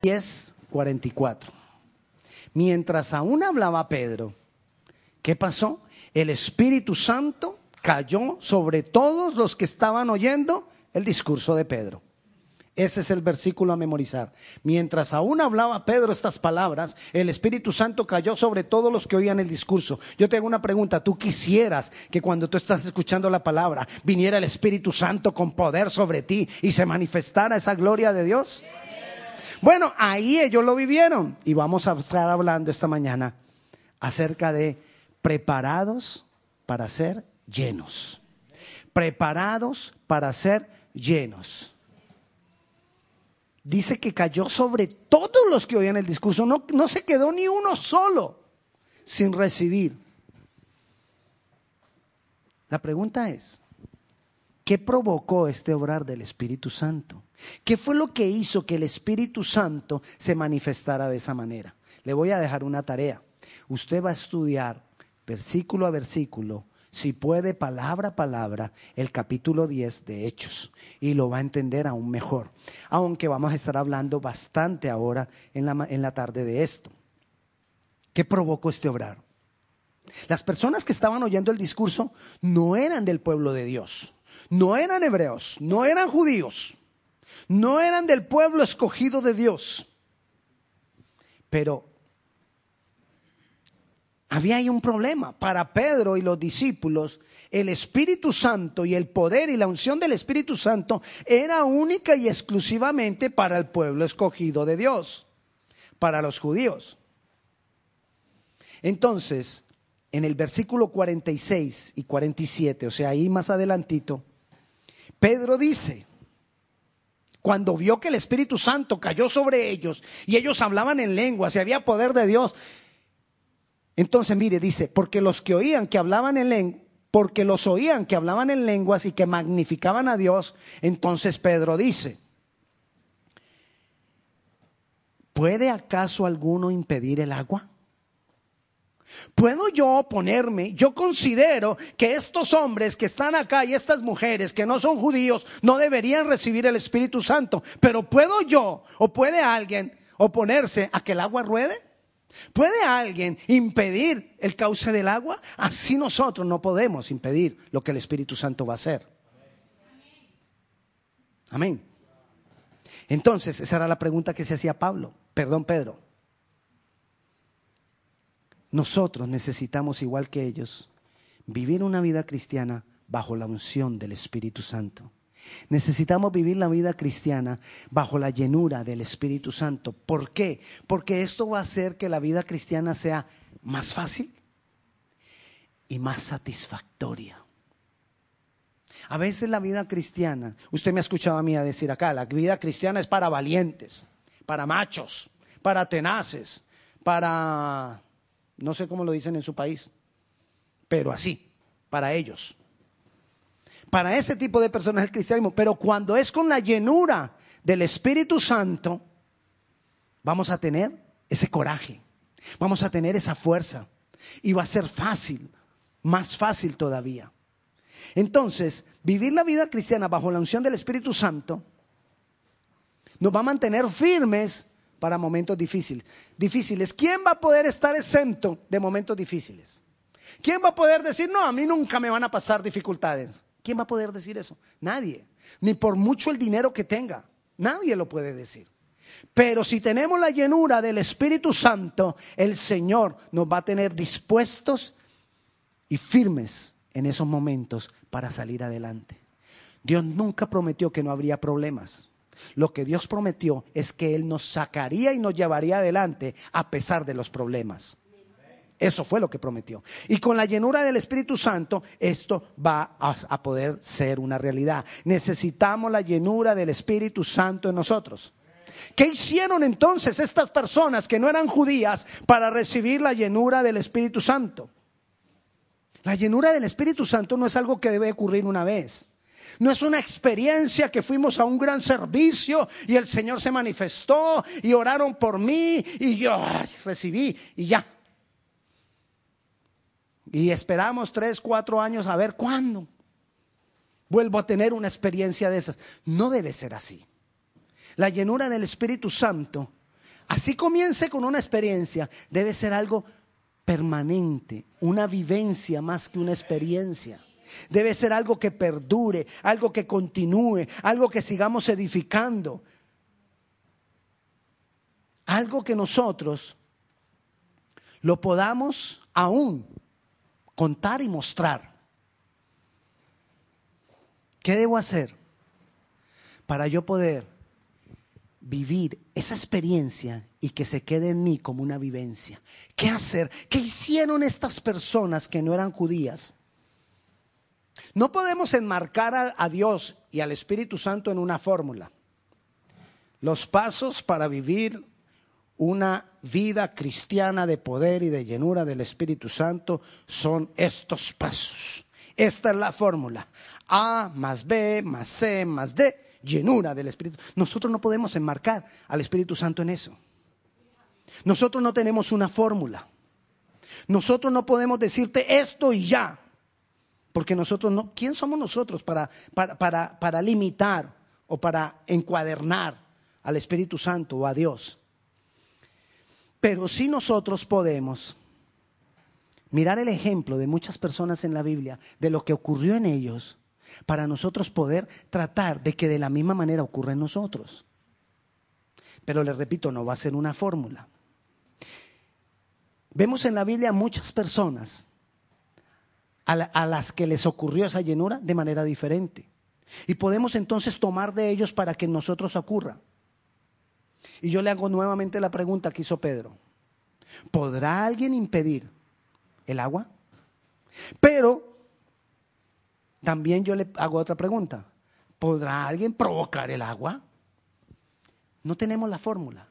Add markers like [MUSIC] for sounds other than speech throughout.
10, 44. Mientras aún hablaba Pedro, ¿qué pasó? El Espíritu Santo cayó sobre todos los que estaban oyendo el discurso de Pedro. Ese es el versículo a memorizar. Mientras aún hablaba Pedro estas palabras, el Espíritu Santo cayó sobre todos los que oían el discurso. Yo te hago una pregunta. ¿Tú quisieras que cuando tú estás escuchando la palabra viniera el Espíritu Santo con poder sobre ti y se manifestara esa gloria de Dios? Bueno, ahí ellos lo vivieron. Y vamos a estar hablando esta mañana acerca de preparados para ser llenos. Preparados para ser llenos. Dice que cayó sobre todos los que oían el discurso. No, no se quedó ni uno solo sin recibir. La pregunta es, ¿qué provocó este obrar del Espíritu Santo? ¿Qué fue lo que hizo que el Espíritu Santo se manifestara de esa manera? Le voy a dejar una tarea. Usted va a estudiar versículo a versículo, si puede palabra a palabra, el capítulo 10 de Hechos y lo va a entender aún mejor. Aunque vamos a estar hablando bastante ahora en la, en la tarde de esto. ¿Qué provocó este obrar? Las personas que estaban oyendo el discurso no eran del pueblo de Dios, no eran hebreos, no eran judíos, no eran del pueblo escogido de Dios. Pero había ahí un problema. Para Pedro y los discípulos, el Espíritu Santo y el poder y la unción del Espíritu Santo era única y exclusivamente para el pueblo escogido de Dios, para los judíos. Entonces, en el versículo 46 y 47, o sea, ahí más adelantito, Pedro dice, cuando vio que el Espíritu Santo cayó sobre ellos y ellos hablaban en lengua, si había poder de Dios, entonces, mire, dice, porque los que oían que hablaban en lengua, porque los oían que hablaban en lenguas y que magnificaban a Dios, entonces Pedro dice, ¿puede acaso alguno impedir el agua? ¿Puedo yo oponerme? Yo considero que estos hombres que están acá y estas mujeres que no son judíos no deberían recibir el Espíritu Santo, pero ¿puedo yo o puede alguien oponerse a que el agua ruede? ¿Puede alguien impedir el cauce del agua? Así nosotros no podemos impedir lo que el Espíritu Santo va a hacer. Amén. Entonces, esa era la pregunta que se hacía Pablo, perdón Pedro. Nosotros necesitamos, igual que ellos, vivir una vida cristiana bajo la unción del Espíritu Santo. Necesitamos vivir la vida cristiana bajo la llenura del Espíritu Santo. ¿Por qué? Porque esto va a hacer que la vida cristiana sea más fácil y más satisfactoria. A veces la vida cristiana, usted me ha escuchado a mí a decir acá, la vida cristiana es para valientes, para machos, para tenaces, para, no sé cómo lo dicen en su país, pero así, para ellos para ese tipo de personas el cristianismo, pero cuando es con la llenura del Espíritu Santo, vamos a tener ese coraje, vamos a tener esa fuerza y va a ser fácil, más fácil todavía. Entonces, vivir la vida cristiana bajo la unción del Espíritu Santo nos va a mantener firmes para momentos difíciles. Difíciles. ¿Quién va a poder estar exento de momentos difíciles? ¿Quién va a poder decir, no, a mí nunca me van a pasar dificultades? ¿Quién va a poder decir eso? Nadie. Ni por mucho el dinero que tenga. Nadie lo puede decir. Pero si tenemos la llenura del Espíritu Santo, el Señor nos va a tener dispuestos y firmes en esos momentos para salir adelante. Dios nunca prometió que no habría problemas. Lo que Dios prometió es que Él nos sacaría y nos llevaría adelante a pesar de los problemas. Eso fue lo que prometió. Y con la llenura del Espíritu Santo, esto va a, poder ser una realidad. Necesitamos la llenura del Espíritu Santo en nosotros. ¿Qué hicieron entonces estas personas que no eran judías para recibir la llenura del Espíritu Santo? La llenura del Espíritu Santo no es algo que debe ocurrir una vez. No es una experiencia que fuimos a un gran servicio y el Señor se manifestó y oraron por mí y yo recibí y ya. Y esperamos tres, cuatro años a ver cuándo vuelvo a tener una experiencia de esas. No debe ser así. La llenura del Espíritu Santo Así comience con una experiencia, debe ser algo permanente, una vivencia más que una experiencia. Debe ser algo que perdure, algo que continúe, algo que sigamos edificando. Algo que nosotros lo podamos aún contar y mostrar. ¿Qué debo hacer para yo poder vivir esa experiencia y que se quede en mí como una vivencia? ¿Qué hacer? ¿Qué hicieron estas personas que no eran judías? No podemos enmarcar a, Dios y al Espíritu Santo en una fórmula. Los pasos para vivir una vida cristiana de poder y de llenura del Espíritu Santo son estos pasos. Esta es la fórmula. A más B más C más D, llenura del Espíritu. Nosotros no podemos enmarcar al Espíritu Santo en eso. Nosotros no tenemos una fórmula. Nosotros no podemos decirte esto y ya. Porque nosotros no, ¿quién somos nosotros para, para, para, limitar o para encuadernar al Espíritu Santo o a Dios? Pero sí nosotros podemos mirar el ejemplo de muchas personas en la Biblia, de lo que ocurrió en ellos, para nosotros poder tratar de que de la misma manera ocurra en nosotros. Pero les repito, no va a ser una fórmula. Vemos en la Biblia muchas personas a, las que les ocurrió esa llenura de manera diferente. Y podemos entonces tomar de ellos para que en nosotros ocurra. Y yo le hago nuevamente la pregunta que hizo Pedro. ¿Podrá alguien impedir el agua? Pero también yo le hago otra pregunta. ¿Podrá alguien provocar el agua? No tenemos la fórmula.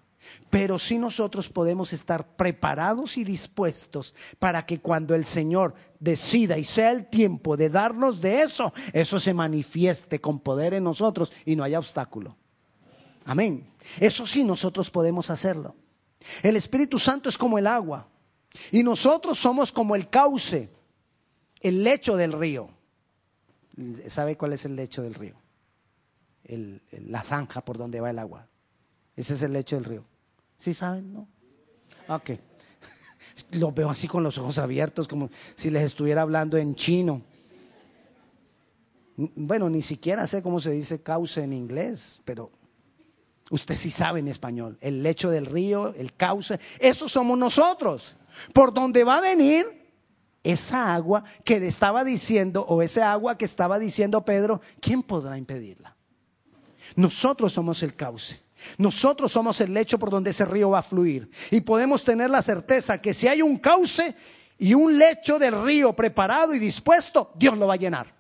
Pero sí nosotros podemos estar preparados y dispuestos para que cuando el Señor decida y sea el tiempo de darnos de eso, eso se manifieste con poder en nosotros y no haya obstáculo. Amén. Eso sí nosotros podemos hacerlo. El Espíritu Santo es como el agua y nosotros somos como el cauce, el lecho del río. ¿Sabe cuál es el lecho del río? la zanja por donde va el agua. Ese es el lecho del río. ¿Sí saben? ¿No? Ok. [LAUGHS] Lo veo así con los ojos abiertos, como si les estuviera hablando en chino. Bueno, ni siquiera sé cómo se dice cauce en inglés, pero usted sí sabe en español. El lecho del río, el cauce, eso somos nosotros. Por donde va a venir esa agua que estaba diciendo, o ese agua que estaba diciendo Pedro, ¿quién podrá impedirla? Nosotros somos el cauce. Nosotros somos el lecho por donde ese río va a fluir. Y podemos tener la certeza que si hay un cauce y un lecho del río preparado y dispuesto, Dios lo va a llenar.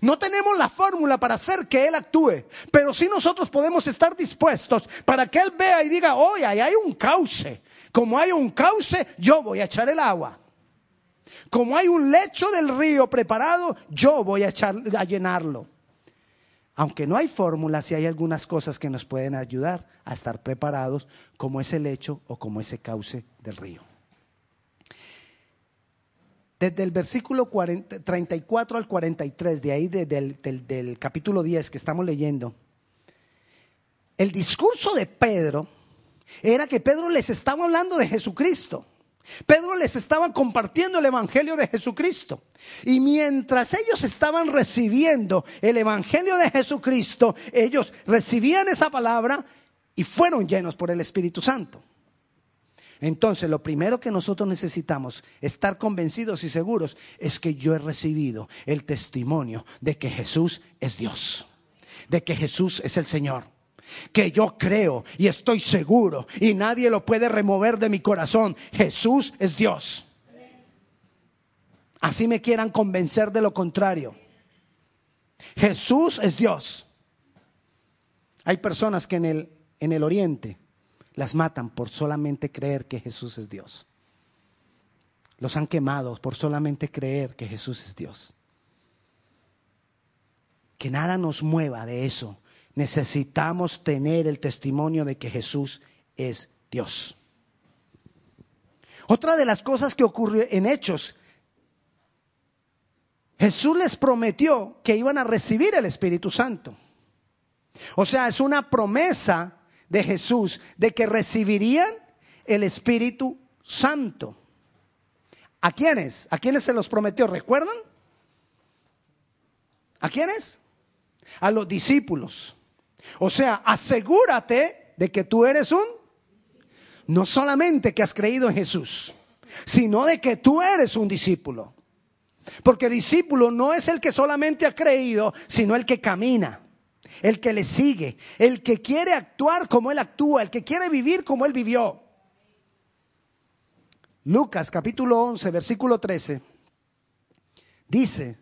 No tenemos la fórmula para hacer que Él actúe, pero sí nosotros podemos estar dispuestos para que Él vea y diga, oye, ahí hay un cauce. Como hay un cauce, yo voy a echar el agua. Como hay un lecho del río preparado, yo voy a, echar, a llenarlo. Aunque no hay fórmula, sí hay algunas cosas que nos pueden ayudar a estar preparados, como ese lecho o como ese cauce del río. Desde el versículo 34 al 43, de ahí del, del capítulo 10 que estamos leyendo, el discurso de Pedro era que Pedro les estaba hablando de Jesucristo. Pedro les estaba compartiendo el Evangelio de Jesucristo. Y mientras ellos estaban recibiendo el Evangelio de Jesucristo, ellos recibían esa palabra y fueron llenos por el Espíritu Santo. Entonces, lo primero que nosotros necesitamos estar convencidos y seguros es que yo he recibido el testimonio de que Jesús es Dios, de que Jesús es el Señor que yo creo y estoy seguro y nadie lo puede remover de mi corazón. Jesús es Dios. Así me quieran convencer de lo contrario. Jesús es Dios. Hay personas que en el, en el oriente las matan por solamente creer que Jesús es Dios. Los han quemado por solamente creer que Jesús es Dios. Que nada nos mueva de eso necesitamos tener el testimonio de que Jesús es Dios. Otra de las cosas que ocurrió en Hechos, Jesús les prometió que iban a recibir el Espíritu Santo. O sea, es una promesa de Jesús de que recibirían el Espíritu Santo. ¿A quiénes? ¿A quiénes se los prometió? ¿Recuerdan? ¿A quiénes? A los discípulos. O sea, asegúrate de que tú eres un, no solamente que has creído en Jesús, sino de que tú eres un discípulo. Porque discípulo no es el que solamente ha creído, sino el que camina, el que le sigue, el que quiere actuar como él actúa, el que quiere vivir como él vivió. Lucas capítulo 11, versículo 13, dice,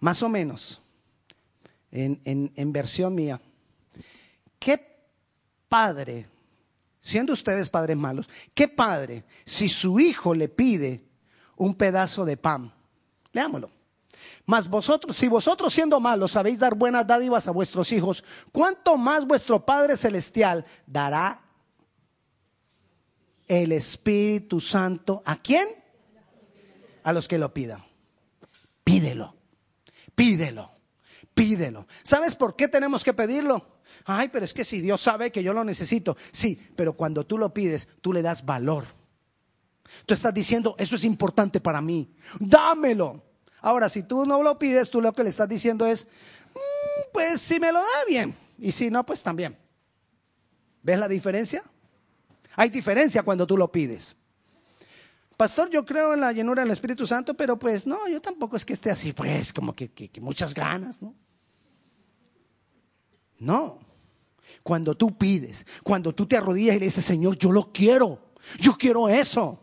más o menos, en, en versión mía, ¿qué padre, siendo ustedes padres malos, qué padre si su hijo le pide un pedazo de pan? Leámoslo. Mas vosotros, si vosotros siendo malos sabéis dar buenas dádivas a vuestros hijos, ¿cuánto más vuestro Padre Celestial dará el Espíritu Santo a quién? A los que lo pidan. Pídelo, pídelo, pídelo. ¿Sabes por qué tenemos que pedirlo? Ay, pero es que si Dios sabe que yo lo necesito. Sí, pero cuando tú lo pides, tú le das valor. Tú estás diciendo, eso es importante para mí. Dámelo. Ahora, si tú no lo pides, tú lo que le estás diciendo es, mm, pues si me lo da bien. Y si no, pues también. ¿Ves la diferencia? Hay diferencia cuando tú lo pides. Pastor, yo creo en la llenura del Espíritu Santo, pero pues no, yo tampoco es que esté así, pues como que, que muchas ganas, ¿no? No. Cuando tú pides, cuando tú te arrodillas y le dices, Señor, yo lo quiero, yo quiero eso.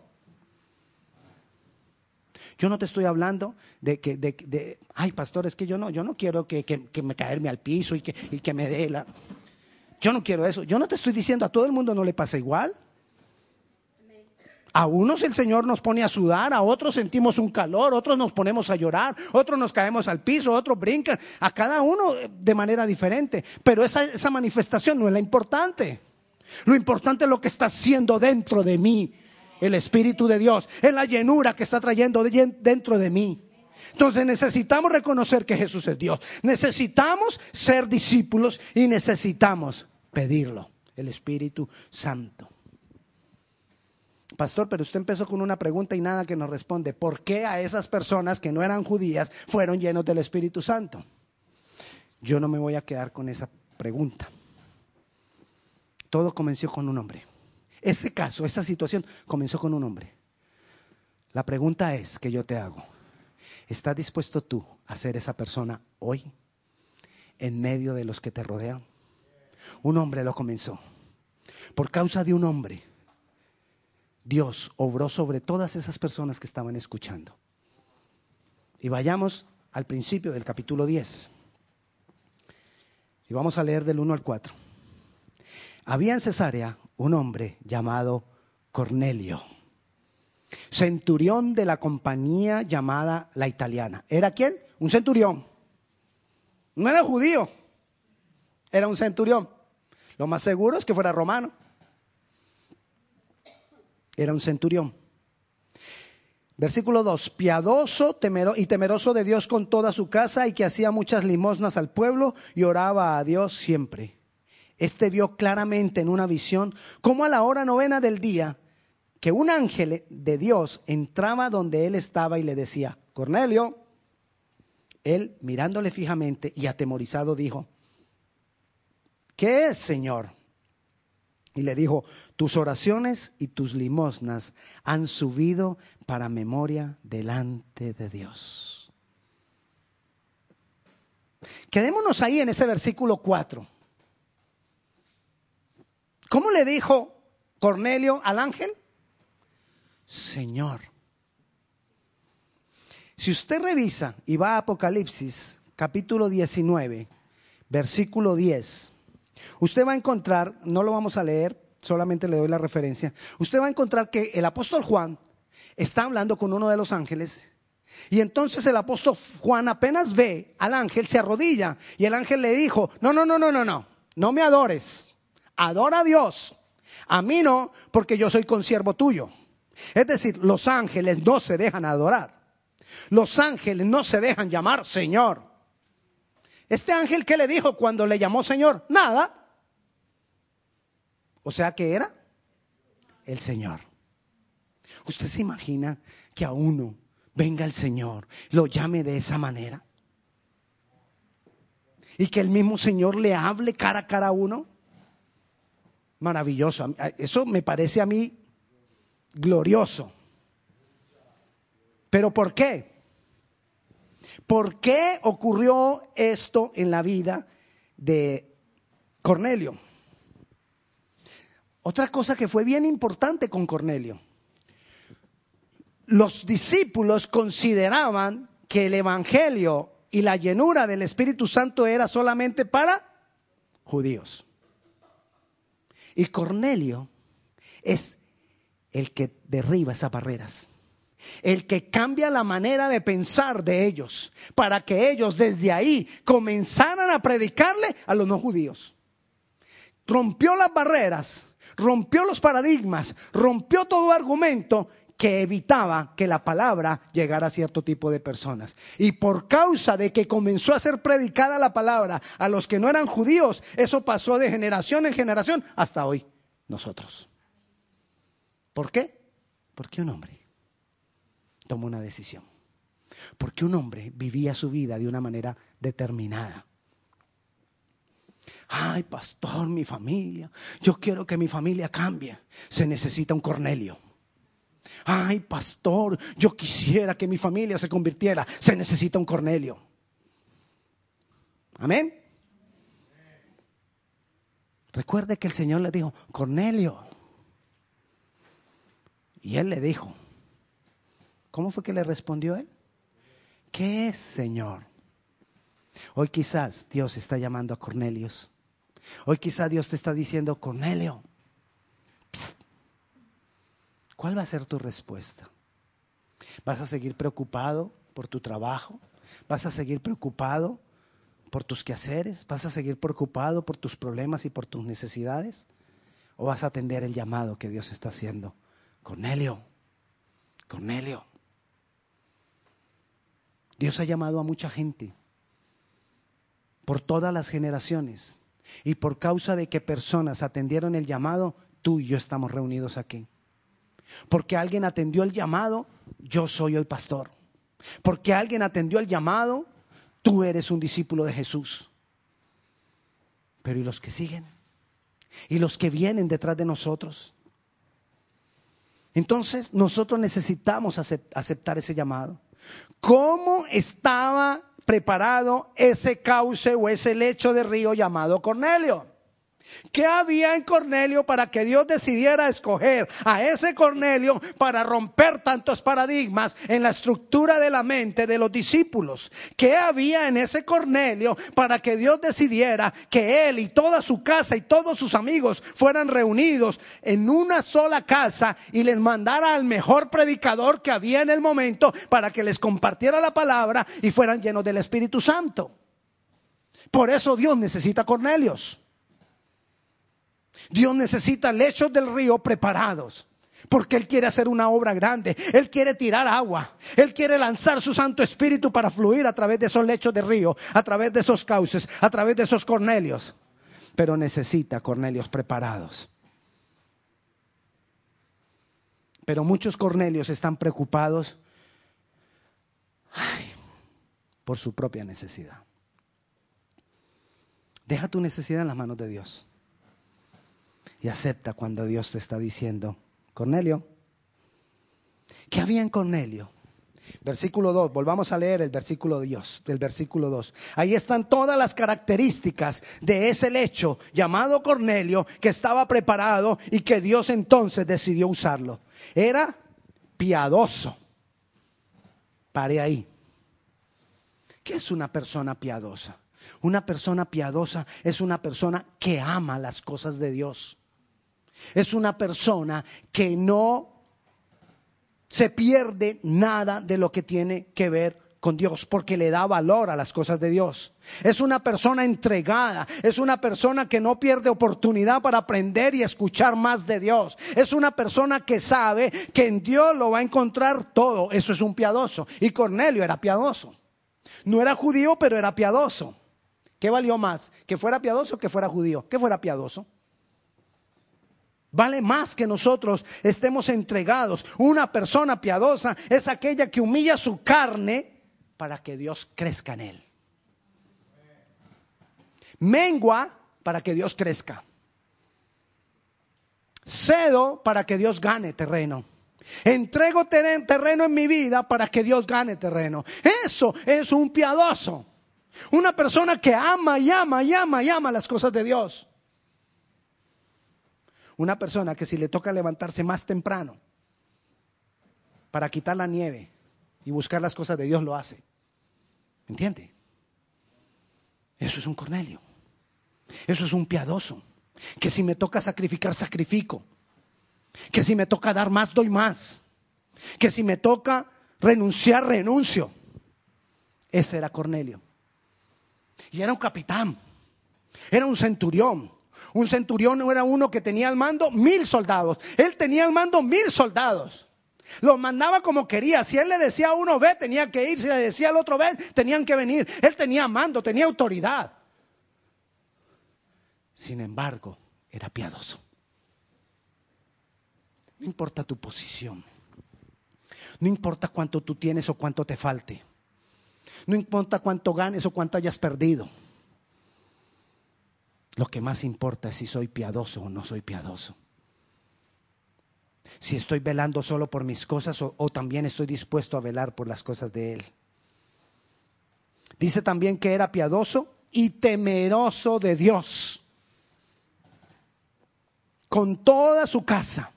Yo no te estoy hablando de que, de, ay, pastor, es que yo no, yo no quiero que, me caerme al piso y que, y que me dé la... Yo no quiero eso. Yo no te estoy diciendo, a todo el mundo no le pasa igual. A unos el Señor nos pone a sudar, a otros sentimos un calor, otros nos ponemos a llorar, otros nos caemos al piso, otros brincan, a cada uno de manera diferente. Pero esa, esa manifestación no es la importante. Lo importante es lo que está haciendo dentro de mí el Espíritu de Dios, es la llenura que está trayendo dentro de mí. Entonces necesitamos reconocer que Jesús es Dios. Necesitamos ser discípulos y necesitamos pedirlo, el Espíritu Santo. Pastor, pero usted empezó con una pregunta y nada que nos responde. ¿Por qué a esas personas que no eran judías fueron llenos del Espíritu Santo? Yo no me voy a quedar con esa pregunta. Todo comenzó con un hombre. Ese caso, esa situación comenzó con un hombre. La pregunta es que yo te hago, ¿estás dispuesto tú a ser esa persona hoy en medio de los que te rodean? Un hombre lo comenzó. Por causa de un hombre, Dios obró sobre todas esas personas que estaban escuchando. Y vayamos al principio del capítulo 10. Y vamos a leer del 1 al 4. Había en Cesarea un hombre llamado Cornelio, centurión de la compañía llamada la italiana. ¿Era quién? Un centurión. No era judío, era un centurión. Lo más seguro es que fuera romano. Era un centurión. Versículo 2, piadoso y temeroso de Dios con toda su casa y que hacía muchas limosnas al pueblo y oraba a Dios siempre. Este vio claramente en una visión cómo a la hora novena del día que un ángel de Dios entraba donde él estaba y le decía, Cornelio, él mirándole fijamente y atemorizado dijo, ¿qué es, Señor? Y le dijo, tus oraciones y tus limosnas han subido para memoria delante de Dios. Quedémonos ahí en ese versículo 4. ¿Cómo le dijo Cornelio al ángel? Señor. Si usted revisa y va a Apocalipsis capítulo 19, versículo 10, usted va a encontrar, no lo vamos a leer, solamente le doy la referencia, usted va a encontrar que el apóstol Juan está hablando con uno de los ángeles y entonces el apóstol Juan apenas ve al ángel, se arrodilla y el ángel le dijo, no, no, no, no, no, no, no me adores adora a Dios. A mí no, porque yo soy consiervo tuyo. Es decir, los ángeles no se dejan adorar. Los ángeles no se dejan llamar Señor. Este ángel, ¿qué le dijo cuando le llamó Señor? Nada. O sea que era el Señor. ¿Usted se imagina que a uno venga el Señor, lo llame de esa manera? Y que el mismo Señor le hable cara a cara a uno. Maravilloso. Eso me parece a mí glorioso. ¿Pero por qué? ¿Por qué ocurrió esto en la vida de Cornelio? Otra cosa que fue bien importante con Cornelio. Los discípulos consideraban que el Evangelio y la llenura del Espíritu Santo era solamente para judíos. Y Cornelio es el que derriba esas barreras, el que cambia la manera de pensar de ellos, para que ellos desde ahí comenzaran a predicarle a los no judíos. Rompió las barreras, rompió los paradigmas, rompió todo argumento que evitaba que la palabra llegara a cierto tipo de personas. Y por causa de que comenzó a ser predicada la palabra a los que no eran judíos, eso pasó de generación en generación hasta hoy, nosotros. ¿Por qué? Porque un hombre tomó una decisión. Porque un hombre vivía su vida de una manera determinada. Ay, pastor, mi familia. Yo quiero que mi familia cambie. Se necesita un Cornelio. Ay, pastor, yo quisiera que mi familia se convirtiera. Se necesita un Cornelio. Amén. Recuerde que el Señor le dijo, Cornelio, y él le dijo, ¿cómo fue que le respondió él? ¿Qué es, Señor? Hoy quizás Dios está llamando a Cornelios. Hoy quizás Dios te está diciendo, Cornelio, ¿cuál va a ser tu respuesta? ¿Vas a seguir preocupado por tu trabajo? ¿Vas a seguir preocupado por tus quehaceres? ¿Vas a seguir preocupado por tus problemas y por tus necesidades? ¿O vas a atender el llamado que Dios está haciendo? Cornelio, Cornelio. Dios ha llamado a mucha gente por todas las generaciones y por causa de que personas atendieron el llamado, tú y yo estamos reunidos aquí. Porque alguien atendió el llamado, yo soy el pastor. Porque alguien atendió el llamado, tú eres un discípulo de Jesús. Pero ¿y los que siguen? ¿Y los que vienen detrás de nosotros? Entonces nosotros necesitamos aceptar ese llamado. ¿Cómo estaba preparado ese cauce o ese lecho de río llamado Cornelio? ¿Qué había en Cornelio para que Dios decidiera escoger a ese Cornelio para romper tantos paradigmas en la estructura de la mente de los discípulos? ¿Qué había en ese Cornelio para que Dios decidiera que él y toda su casa y todos sus amigos fueran reunidos en una sola casa y les mandara al mejor predicador que había en el momento para que les compartiera la palabra y fueran llenos del Espíritu Santo? Por eso Dios necesita Cornelios. Dios necesita lechos del río preparados. Porque Él quiere hacer una obra grande. Él quiere tirar agua. Él quiere lanzar su Santo Espíritu para fluir a través de esos lechos de río, a través de esos cauces, a través de esos cornelios. Pero necesita cornelios preparados. Pero muchos cornelios están preocupados por su propia necesidad. Deja tu necesidad en las manos de Dios y acepta cuando Dios te está diciendo, Cornelio, ¿qué había en Cornelio? Versículo 2, volvamos a leer el versículo Dios, del versículo 2. Ahí están todas las características de ese lecho llamado Cornelio que estaba preparado y que Dios entonces decidió usarlo. Era piadoso. Pare ahí. ¿Qué es una persona piadosa? Una persona piadosa es una persona que ama las cosas de Dios. Es una persona que no se pierde nada de lo que tiene que ver con Dios porque le da valor a las cosas de Dios. Es una persona entregada, es una persona que no pierde oportunidad para aprender y escuchar más de Dios. Es una persona que sabe que en Dios lo va a encontrar todo. Eso es un piadoso. Y Cornelio era piadoso. No era judío, pero era piadoso. ¿Qué valió más? ¿Que fuera piadoso o que fuera judío? ¿Que fuera piadoso? Vale más que nosotros estemos entregados. Una persona piadosa es aquella que humilla su carne para que Dios crezca en él. Mengua para que Dios crezca. Cedo para que Dios gane terreno. Entrego terreno en mi vida para que Dios gane terreno. Eso es un piadoso. Una persona que ama y ama y ama y ama las cosas de Dios. Una persona que si le toca levantarse más temprano para quitar la nieve y buscar las cosas de Dios, lo hace. ¿Entiende? Eso es un Cornelio. Eso es un piadoso. Que si me toca sacrificar, sacrifico. Que si me toca dar más, doy más. Que si me toca renunciar, renuncio. Ese era Cornelio. Y era un capitán. Era un centurión. Un centurión no era uno que tenía al mando mil soldados. Él tenía al mando mil soldados. Los mandaba como quería. Si él le decía a uno ve, tenía que ir. Si le decía al otro ve, tenían que venir. Él tenía mando, tenía autoridad. Sin embargo, era piadoso. No importa tu posición. No importa cuánto tú tienes o cuánto te falte. No importa cuánto ganes o cuánto hayas perdido. Lo que más importa es si soy piadoso o no soy piadoso. Si estoy velando solo por mis cosas o, también estoy dispuesto a velar por las cosas de Él. Dice también que era piadoso y temeroso de Dios. Con toda su casa.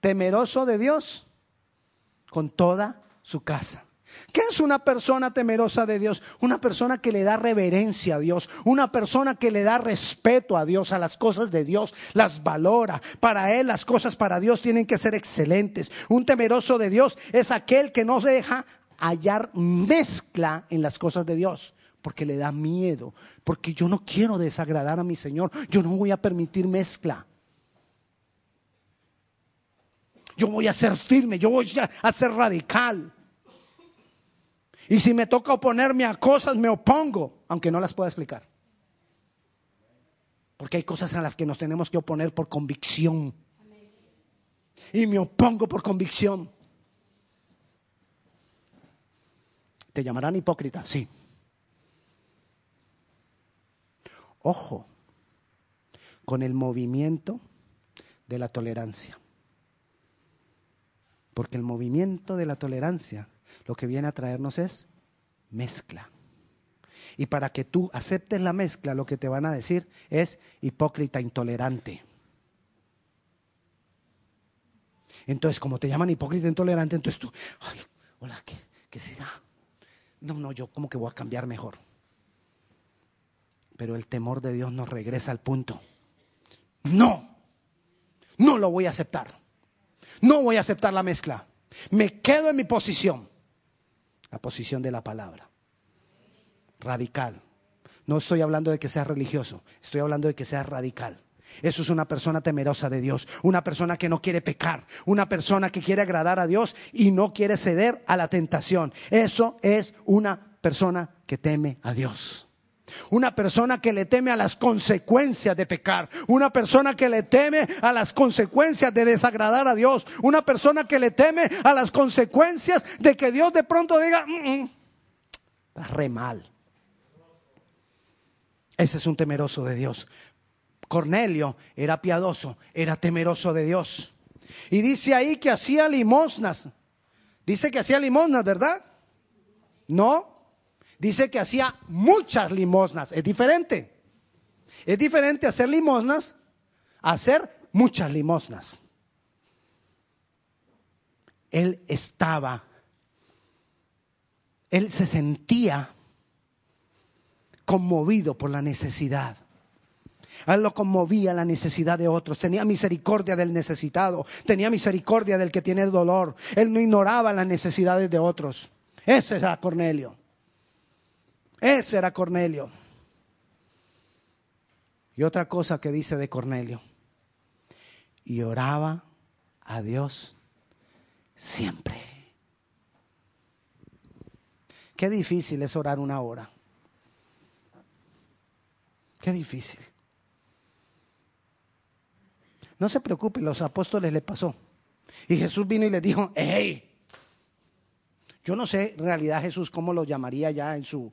Temeroso de Dios. Con toda su casa. ¿Qué es una persona temerosa de Dios? Una persona que le da reverencia a Dios, una persona que le da respeto a Dios, a las cosas de Dios, las valora. Para él las cosas para Dios tienen que ser excelentes. Un temeroso de Dios es aquel que no se deja hallar mezcla en las cosas de Dios. Porque le da miedo, porque yo no quiero desagradar a mi Señor, yo no voy a permitir mezcla. Yo voy a ser firme, yo voy a ser radical. Y si me toca oponerme a cosas, me opongo, aunque no las pueda explicar. Porque hay cosas a las que nos tenemos que oponer por convicción. Y me opongo por convicción. ¿Te llamarán hipócrita? Sí. Ojo con el movimiento de la tolerancia. Porque el movimiento de la tolerancia lo que viene a traernos es mezcla. Y para que tú aceptes la mezcla, lo que te van a decir es hipócrita, intolerante. Entonces, como te llaman hipócrita, intolerante, entonces tú, ay, hola, ¿qué, ¿qué será? No, no, yo como que voy a cambiar mejor. Pero el temor de Dios nos regresa al punto. No, no lo voy a aceptar. No voy a aceptar la mezcla. Me quedo en mi posición la posición de la palabra. Radical. No estoy hablando de que sea religioso, estoy hablando de que sea radical. Eso es una persona temerosa de Dios, una persona que no quiere pecar, una persona que quiere agradar a Dios y no quiere ceder a la tentación. Eso es una persona que teme a Dios. Una persona que le teme a las consecuencias de pecar. Una persona que le teme a las consecuencias de desagradar a Dios. Una persona que le teme a las consecuencias de que Dios de pronto diga, mm, mm, re mal. Ese es un temeroso de Dios. Cornelio era piadoso, era temeroso de Dios. Y dice ahí que hacía limosnas. Dice que hacía limosnas, ¿verdad? No, dice que hacía muchas limosnas. Es diferente. Es diferente hacer limosnas a hacer muchas limosnas. Él estaba, él se sentía conmovido por la necesidad. A él lo conmovía la necesidad de otros. Tenía misericordia del necesitado. Tenía misericordia del que tiene dolor. Él no ignoraba las necesidades de otros. Ese era Cornelio. Ese era Cornelio. Y otra cosa que dice de Cornelio. Y oraba a Dios siempre. Qué difícil es orar una hora. Qué difícil. No se preocupe, los apóstoles le pasó. Y Jesús vino y les dijo, hey, yo no sé en realidad Jesús cómo lo llamaría ya en su,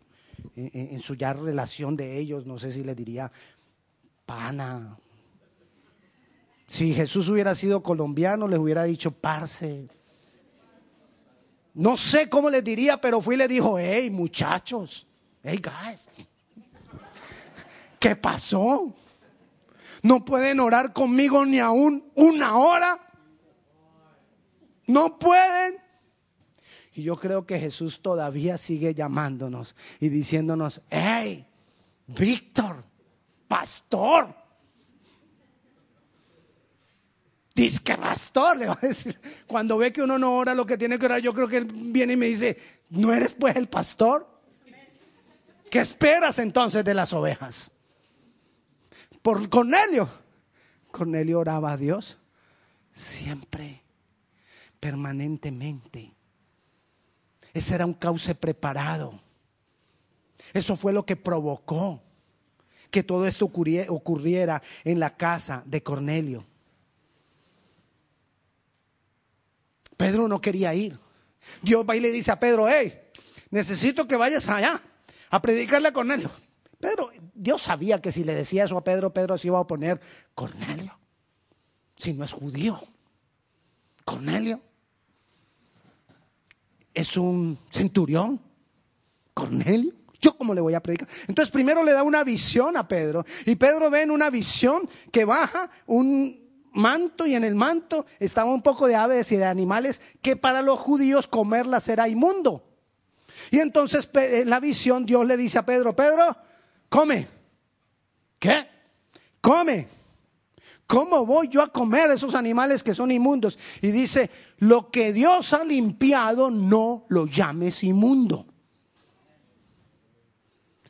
en, su ya relación de ellos, no sé si le diría pana. Si Jesús hubiera sido colombiano, les hubiera dicho parce. No sé cómo les diría, pero fui y le dijo, hey muchachos, hey guys, ¿qué pasó? ¿No pueden orar conmigo ni aún una hora? ¿No pueden? Y yo creo que Jesús todavía sigue llamándonos y diciéndonos, hey, Víctor, pastor. Dice que pastor, le va a decir. Cuando ve que uno no ora lo que tiene que orar, yo creo que él viene y me dice, ¿no eres pues el pastor? ¿Qué esperas entonces de las ovejas? Por Cornelio. Cornelio oraba a Dios siempre, permanentemente. Ese era un cauce preparado. Eso fue lo que provocó que todo esto ocurriera en la casa de Cornelio. Pedro no quería ir. Dios va y le dice a Pedro, hey, necesito que vayas allá a predicarle a Cornelio. Pedro, Dios sabía que si le decía eso a Pedro, Pedro se iba a oponer. Cornelio, si no es judío. Cornelio, es un centurión, Cornelio. ¿Yo cómo le voy a predicar? Entonces primero le da una visión a Pedro y Pedro ve en una visión que baja un manto y en el manto estaba un poco de aves y de animales que para los judíos comerlas era inmundo. Y entonces en la visión Dios le dice a Pedro, Pedro, come. ¿Qué? Come. ¿Cómo voy yo a comer esos animales que son inmundos? Y dice, lo que Dios ha limpiado, no lo llames inmundo.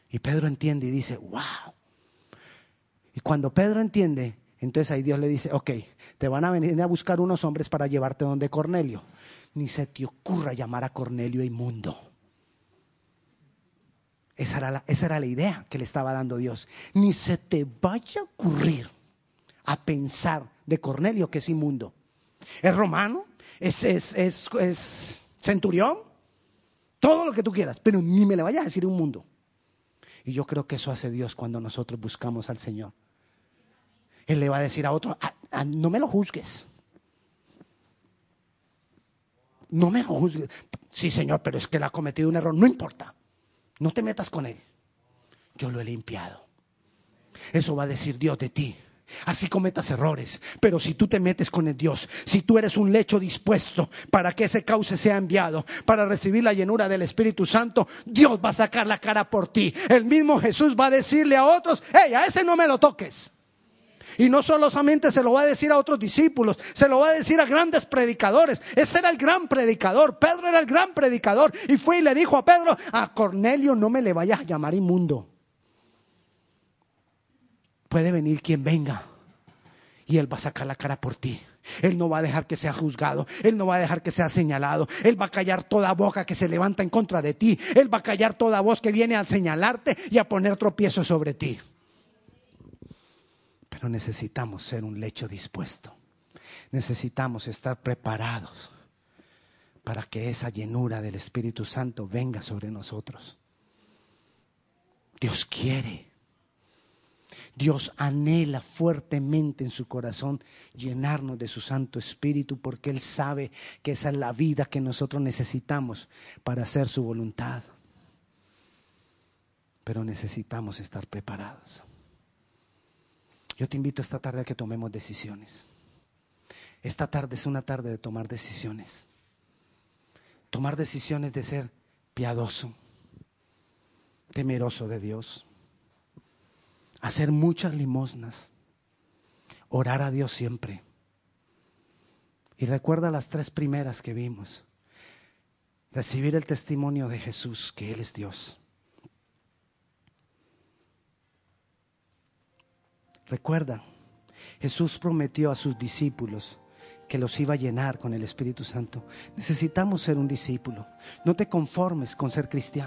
Y Pedro entiende y dice, wow. Y cuando Pedro entiende, entonces ahí Dios le dice, ok, te van a venir a buscar unos hombres para llevarte donde Cornelio. Ni se te ocurra llamar a Cornelio inmundo. Esa era, la, esa era la idea que le estaba dando Dios. Ni se te vaya a ocurrir a pensar de Cornelio que es inmundo. Es romano, es, es, es, centurión, todo lo que tú quieras, pero ni me le vayas a decir un mundo. Y yo creo que eso hace Dios cuando nosotros buscamos al Señor. Él le va a decir a otro, ah, ah, no me lo juzgues. No me lo juzgues. Sí, Señor, pero es que él ha cometido un error. No importa. No te metas con él. Yo lo he limpiado. Eso va a decir Dios de ti. Así cometas errores, pero si tú te metes con el Dios, si tú eres un lecho dispuesto para que ese cauce sea enviado, para recibir la llenura del Espíritu Santo, Dios va a sacar la cara por ti. El mismo Jesús va a decirle a otros, hey, a ese no me lo toques. Y no solamente se lo va a decir a otros discípulos, se lo va a decir a grandes predicadores. Ese era el gran predicador. Pedro era el gran predicador. Y fue y le dijo a Pedro, a Cornelio no me le vayas a llamar inmundo. Puede venir quien venga. Y él va a sacar la cara por ti. Él no va a dejar que sea juzgado. Él no va a dejar que sea señalado. Él va a callar toda boca que se levanta en contra de ti. Él va a callar toda voz que viene a señalarte y a poner tropiezo sobre ti necesitamos ser un lecho dispuesto. Necesitamos estar preparados para que esa llenura del Espíritu Santo venga sobre nosotros. Dios quiere. Dios anhela fuertemente en su corazón llenarnos de su Santo Espíritu porque Él sabe que esa es la vida que nosotros necesitamos para hacer su voluntad. Pero necesitamos estar preparados. Yo te invito esta tarde a que tomemos decisiones. Esta tarde es una tarde de tomar decisiones. Tomar decisiones de ser piadoso, temeroso de Dios, hacer muchas limosnas, orar a Dios siempre. Y recuerda las tres primeras que vimos. Recibir el testimonio de Jesús, que Él es Dios Recuerda, Jesús prometió a sus discípulos que los iba a llenar con el Espíritu Santo. Necesitamos ser un discípulo. No te conformes con ser cristiano.